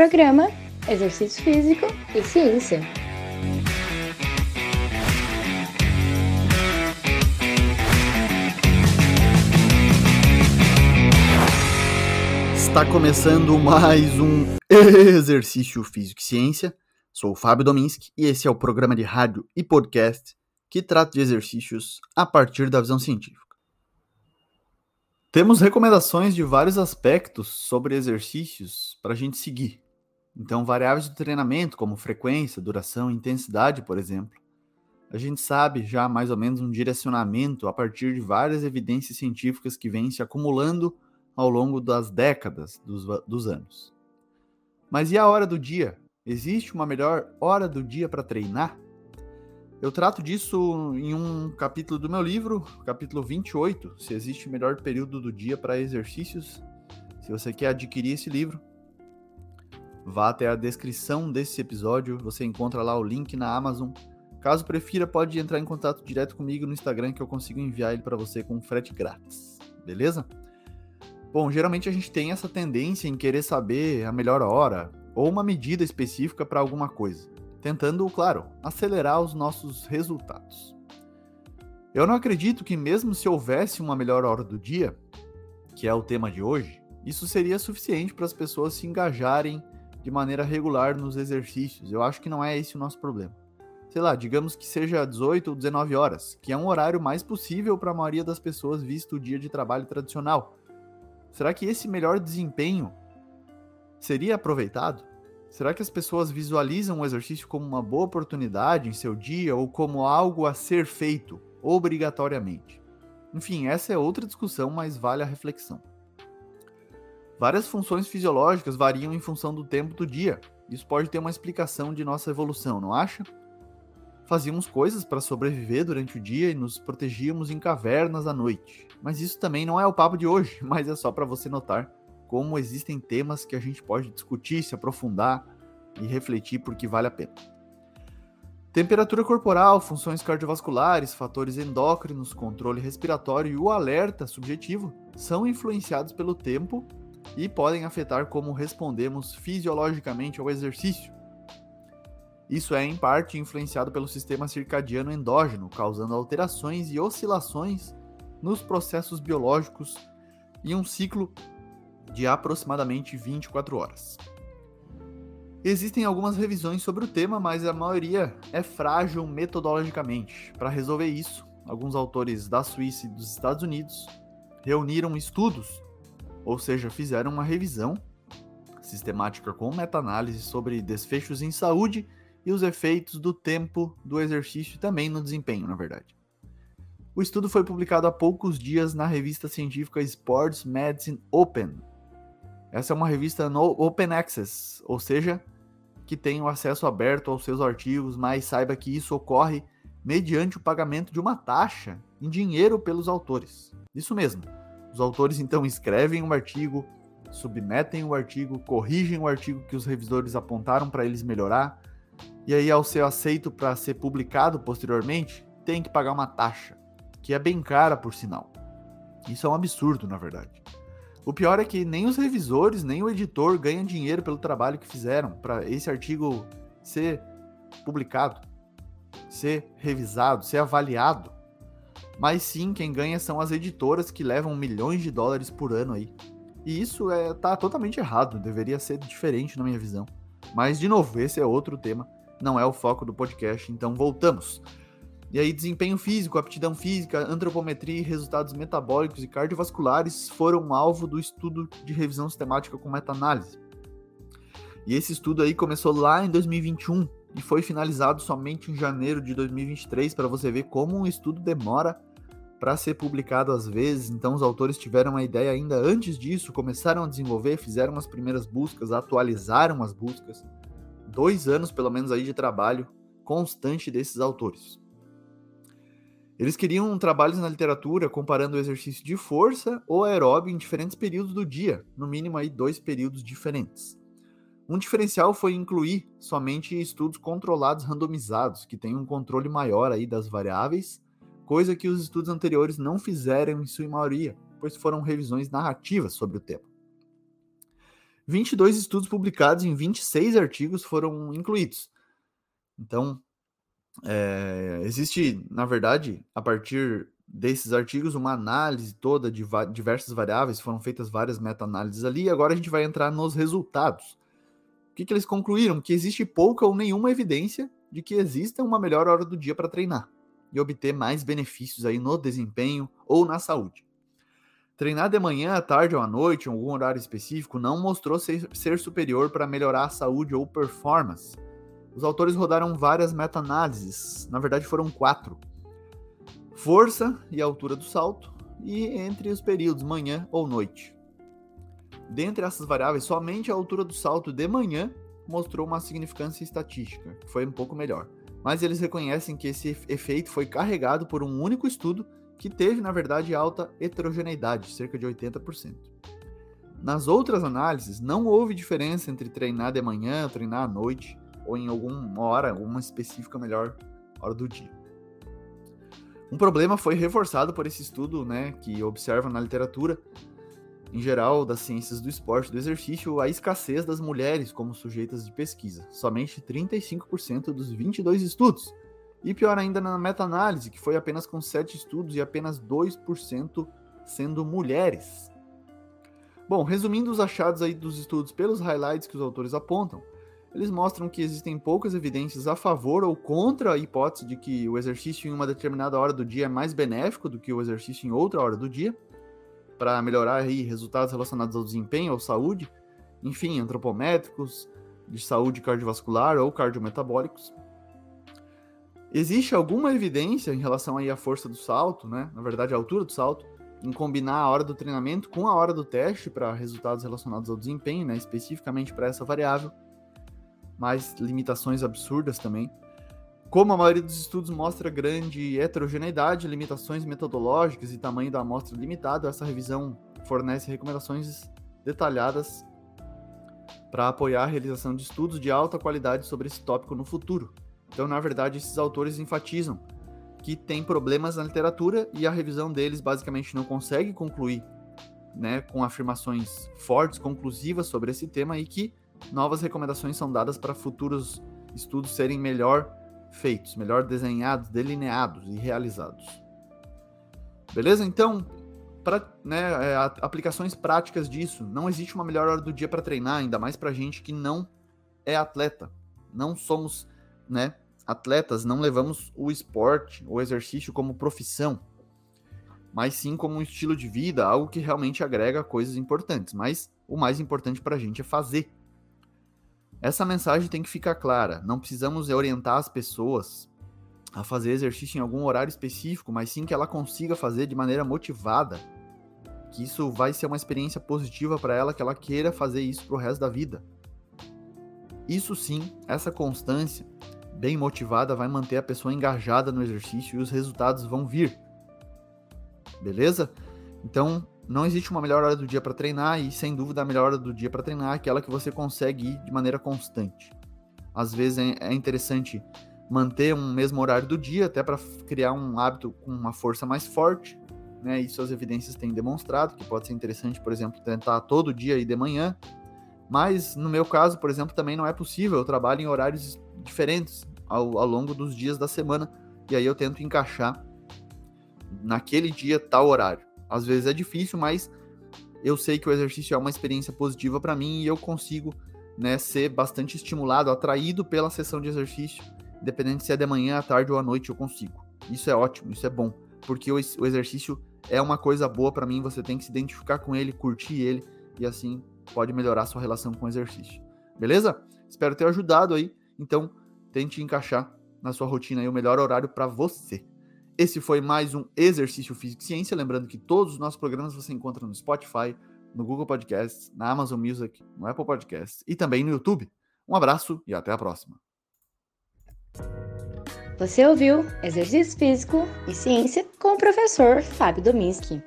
Programa Exercício Físico e Ciência. Está começando mais um Exercício Físico e Ciência. Sou o Fábio Dominski e esse é o programa de rádio e podcast que trata de exercícios a partir da visão científica. Temos recomendações de vários aspectos sobre exercícios para a gente seguir. Então, variáveis do treinamento, como frequência, duração, intensidade, por exemplo. A gente sabe já mais ou menos um direcionamento a partir de várias evidências científicas que vêm se acumulando ao longo das décadas dos, dos anos. Mas e a hora do dia? Existe uma melhor hora do dia para treinar? Eu trato disso em um capítulo do meu livro, capítulo 28, se existe melhor período do dia para exercícios. Se você quer adquirir esse livro, vá até a descrição desse episódio, você encontra lá o link na Amazon. Caso prefira, pode entrar em contato direto comigo no Instagram que eu consigo enviar ele para você com frete grátis. Beleza? Bom, geralmente a gente tem essa tendência em querer saber a melhor hora ou uma medida específica para alguma coisa tentando, claro, acelerar os nossos resultados. Eu não acredito que, mesmo se houvesse uma melhor hora do dia, que é o tema de hoje, isso seria suficiente para as pessoas se engajarem de maneira regular nos exercícios. Eu acho que não é esse o nosso problema. Sei lá, digamos que seja 18 ou 19 horas, que é um horário mais possível para a maioria das pessoas visto o dia de trabalho tradicional. Será que esse melhor desempenho seria aproveitado? Será que as pessoas visualizam o exercício como uma boa oportunidade em seu dia ou como algo a ser feito obrigatoriamente? Enfim, essa é outra discussão, mas vale a reflexão. Várias funções fisiológicas variam em função do tempo do dia. Isso pode ter uma explicação de nossa evolução, não acha? Fazíamos coisas para sobreviver durante o dia e nos protegíamos em cavernas à noite. Mas isso também não é o papo de hoje, mas é só para você notar como existem temas que a gente pode discutir, se aprofundar e refletir porque vale a pena. Temperatura corporal, funções cardiovasculares, fatores endócrinos, controle respiratório e o alerta subjetivo são influenciados pelo tempo e podem afetar como respondemos fisiologicamente ao exercício. Isso é, em parte, influenciado pelo sistema circadiano endógeno, causando alterações e oscilações nos processos biológicos e um ciclo de aproximadamente 24 horas. Existem algumas revisões sobre o tema, mas a maioria é frágil metodologicamente. Para resolver isso, alguns autores da Suíça e dos Estados Unidos reuniram estudos, ou seja, fizeram uma revisão sistemática com meta-análise sobre desfechos em saúde e os efeitos do tempo do exercício e também no desempenho, na verdade. O estudo foi publicado há poucos dias na revista científica Sports Medicine Open, essa é uma revista no Open Access, ou seja, que tem o acesso aberto aos seus artigos, mas saiba que isso ocorre mediante o pagamento de uma taxa em dinheiro pelos autores. Isso mesmo. Os autores então escrevem um artigo, submetem o artigo, corrigem o artigo que os revisores apontaram para eles melhorar, e aí ao ser aceito para ser publicado posteriormente, tem que pagar uma taxa, que é bem cara por sinal. Isso é um absurdo, na verdade. O pior é que nem os revisores, nem o editor ganham dinheiro pelo trabalho que fizeram para esse artigo ser publicado, ser revisado, ser avaliado. Mas sim, quem ganha são as editoras que levam milhões de dólares por ano aí. E isso é tá totalmente errado, deveria ser diferente na minha visão. Mas de novo, esse é outro tema, não é o foco do podcast, então voltamos. E aí, desempenho físico, aptidão física, antropometria resultados metabólicos e cardiovasculares foram alvo do estudo de revisão sistemática com meta-análise. E esse estudo aí começou lá em 2021 e foi finalizado somente em janeiro de 2023 para você ver como um estudo demora para ser publicado às vezes. Então, os autores tiveram uma ideia ainda antes disso, começaram a desenvolver, fizeram as primeiras buscas, atualizaram as buscas. Dois anos, pelo menos, aí de trabalho constante desses autores. Eles queriam trabalhos na literatura comparando o exercício de força ou aeróbio em diferentes períodos do dia, no mínimo aí dois períodos diferentes. Um diferencial foi incluir somente estudos controlados randomizados, que têm um controle maior aí das variáveis, coisa que os estudos anteriores não fizeram em sua maioria, pois foram revisões narrativas sobre o tema. 22 estudos publicados em 26 artigos foram incluídos. Então, é, existe, na verdade, a partir desses artigos, uma análise toda de diversas variáveis, foram feitas várias meta-análises ali, e agora a gente vai entrar nos resultados. O que, que eles concluíram? Que existe pouca ou nenhuma evidência de que exista uma melhor hora do dia para treinar e obter mais benefícios aí no desempenho ou na saúde. Treinar de manhã, à tarde ou à noite, em algum horário específico, não mostrou ser, ser superior para melhorar a saúde ou performance. Os autores rodaram várias meta-análises, na verdade foram quatro. Força e altura do salto, e entre os períodos manhã ou noite. Dentre essas variáveis, somente a altura do salto de manhã mostrou uma significância estatística, que foi um pouco melhor. Mas eles reconhecem que esse efeito foi carregado por um único estudo que teve, na verdade, alta heterogeneidade, cerca de 80%. Nas outras análises, não houve diferença entre treinar de manhã, treinar à noite, ou em alguma hora, uma específica melhor hora do dia. Um problema foi reforçado por esse estudo, né, que observa na literatura, em geral, das ciências do esporte do exercício, a escassez das mulheres como sujeitas de pesquisa. Somente 35% dos 22 estudos. E pior ainda na meta-análise, que foi apenas com 7 estudos e apenas 2% sendo mulheres. Bom, resumindo os achados aí dos estudos pelos highlights que os autores apontam, eles mostram que existem poucas evidências a favor ou contra a hipótese de que o exercício em uma determinada hora do dia é mais benéfico do que o exercício em outra hora do dia, para melhorar aí resultados relacionados ao desempenho ou saúde, enfim, antropométricos, de saúde cardiovascular ou cardiometabólicos. Existe alguma evidência em relação aí à força do salto, né? Na verdade, a altura do salto, em combinar a hora do treinamento com a hora do teste para resultados relacionados ao desempenho, né? Especificamente para essa variável mais limitações absurdas também. Como a maioria dos estudos mostra grande heterogeneidade, limitações metodológicas e tamanho da amostra limitado, essa revisão fornece recomendações detalhadas para apoiar a realização de estudos de alta qualidade sobre esse tópico no futuro. Então, na verdade, esses autores enfatizam que tem problemas na literatura e a revisão deles basicamente não consegue concluir né, com afirmações fortes, conclusivas sobre esse tema e que novas recomendações são dadas para futuros estudos serem melhor feitos, melhor desenhados, delineados e realizados. Beleza? Então, para né, é, aplicações práticas disso, não existe uma melhor hora do dia para treinar, ainda mais para gente que não é atleta. Não somos né, atletas, não levamos o esporte, o exercício como profissão, mas sim como um estilo de vida, algo que realmente agrega coisas importantes. Mas o mais importante para a gente é fazer. Essa mensagem tem que ficar clara. Não precisamos orientar as pessoas a fazer exercício em algum horário específico, mas sim que ela consiga fazer de maneira motivada. Que isso vai ser uma experiência positiva para ela, que ela queira fazer isso pro resto da vida. Isso sim, essa constância bem motivada vai manter a pessoa engajada no exercício e os resultados vão vir. Beleza? Então, não existe uma melhor hora do dia para treinar e, sem dúvida, a melhor hora do dia para treinar é aquela que você consegue ir de maneira constante. Às vezes é, é interessante manter um mesmo horário do dia, até para criar um hábito com uma força mais forte. Né? Isso as evidências têm demonstrado, que pode ser interessante, por exemplo, tentar todo dia e de manhã. Mas no meu caso, por exemplo, também não é possível. Eu trabalho em horários diferentes ao, ao longo dos dias da semana. E aí eu tento encaixar naquele dia tal horário. Às vezes é difícil, mas eu sei que o exercício é uma experiência positiva para mim e eu consigo né, ser bastante estimulado, atraído pela sessão de exercício, independente se é de manhã, à tarde ou à noite, eu consigo. Isso é ótimo, isso é bom, porque o, o exercício é uma coisa boa para mim, você tem que se identificar com ele, curtir ele e assim pode melhorar sua relação com o exercício. Beleza? Espero ter ajudado aí. Então, tente encaixar na sua rotina aí o melhor horário para você. Esse foi mais um Exercício Físico e Ciência. Lembrando que todos os nossos programas você encontra no Spotify, no Google Podcasts, na Amazon Music, no Apple Podcasts e também no YouTube. Um abraço e até a próxima. Você ouviu Exercício Físico e Ciência com o professor Fábio Dominski.